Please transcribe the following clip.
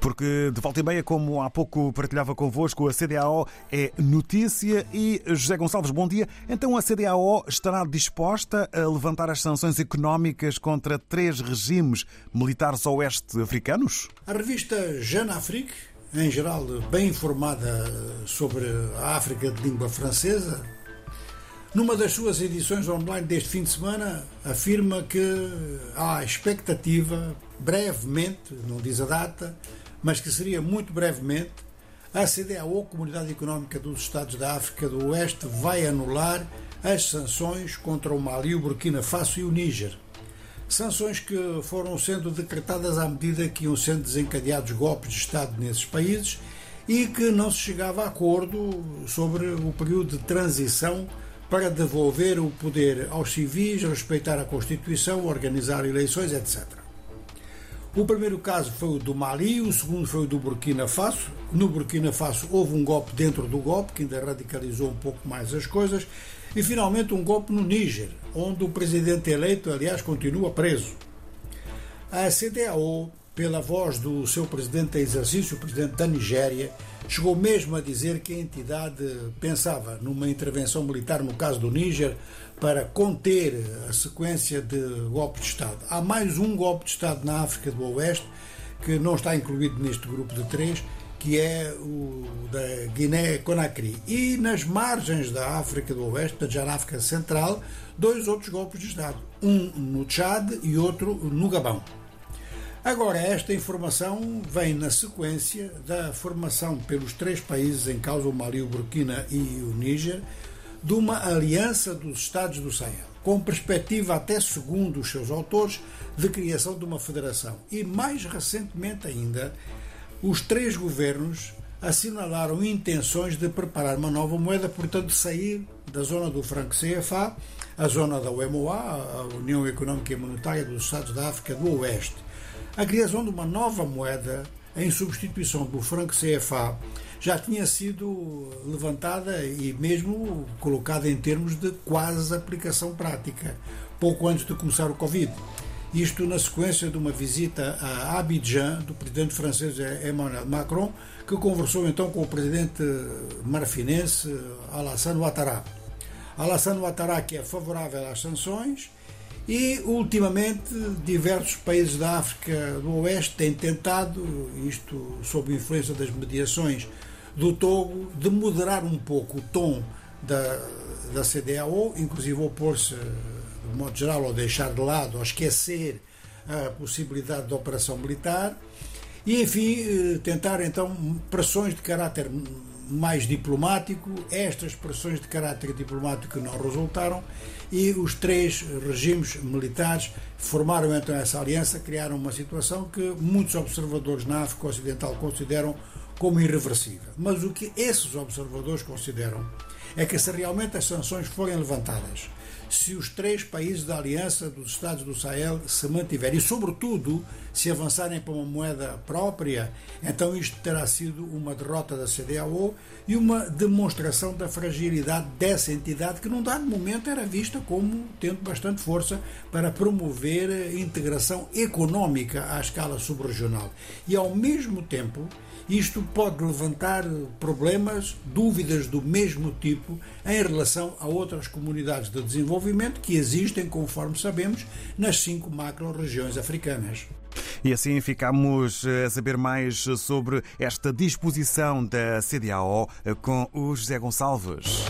Porque de volta e meia, como há pouco partilhava convosco, a CDAO é notícia e José Gonçalves, bom dia. Então a CDAO estará disposta a levantar as sanções económicas contra três regimes militares oeste-africanos? A revista Jeune Afrique, em geral bem informada sobre a África de língua francesa, numa das suas edições online deste fim de semana, afirma que há expectativa, brevemente, não diz a data, mas que seria muito brevemente, a CDAO, Comunidade Económica dos Estados da África do Oeste, vai anular as sanções contra o Mali, o Burkina Faso e o Níger. Sanções que foram sendo decretadas à medida que iam sendo desencadeados golpes de Estado nesses países e que não se chegava a acordo sobre o período de transição para devolver o poder aos civis, respeitar a Constituição, organizar eleições, etc. O primeiro caso foi o do Mali, o segundo foi o do Burkina Faso. No Burkina Faso houve um golpe dentro do golpe, que ainda radicalizou um pouco mais as coisas. E finalmente um golpe no Níger, onde o presidente eleito, aliás, continua preso. A CDAO pela voz do seu presidente em exercício, o presidente da Nigéria, chegou mesmo a dizer que a entidade pensava numa intervenção militar no caso do Níger para conter a sequência de golpes de Estado. Há mais um golpe de Estado na África do Oeste que não está incluído neste grupo de três, que é o da Guiné-Conakry. E nas margens da África do Oeste, da África Central, dois outros golpes de Estado. Um no Tchad e outro no Gabão. Agora, esta informação vem na sequência da formação pelos três países em causa, o Mali, o Burkina e o Níger, de uma aliança dos Estados do Sahel, com perspectiva, até segundo os seus autores, de criação de uma federação. E mais recentemente ainda, os três governos assinalaram intenções de preparar uma nova moeda, portanto, sair da zona do franco CFA, a zona da UMOA, a União Económica e Monetária dos Estados da África do Oeste a criação de uma nova moeda em substituição do franco CFA já tinha sido levantada e mesmo colocada em termos de quase aplicação prática, pouco antes de começar o Covid. Isto na sequência de uma visita a Abidjan do presidente francês Emmanuel Macron, que conversou então com o presidente marfinense Alassane Ouattara. Alassane Ouattara que é favorável às sanções e, ultimamente, diversos países da África do Oeste têm tentado, isto sob influência das mediações do Togo, de moderar um pouco o tom da, da CDAO, inclusive opor-se, de modo geral, ou deixar de lado, ou esquecer a possibilidade de operação militar, e, enfim, eh, tentar então pressões de caráter mais diplomático, estas pressões de caráter diplomático não resultaram e os três regimes militares formaram então essa aliança, criaram uma situação que muitos observadores na África Ocidental consideram como irreversível. Mas o que esses observadores consideram é que se realmente as sanções forem levantadas se os três países da Aliança dos Estados do Sahel se mantiverem e, sobretudo, se avançarem para uma moeda própria, então isto terá sido uma derrota da CDAO e uma demonstração da fragilidade dessa entidade que, num dado momento, era vista como tendo bastante força para promover a integração económica à escala subregional. E, ao mesmo tempo, isto pode levantar problemas, dúvidas do mesmo tipo em relação a outras comunidades de desenvolvimento que existem, conforme sabemos, nas cinco macro-regiões africanas. E assim ficamos a saber mais sobre esta disposição da CDAO com o José Gonçalves.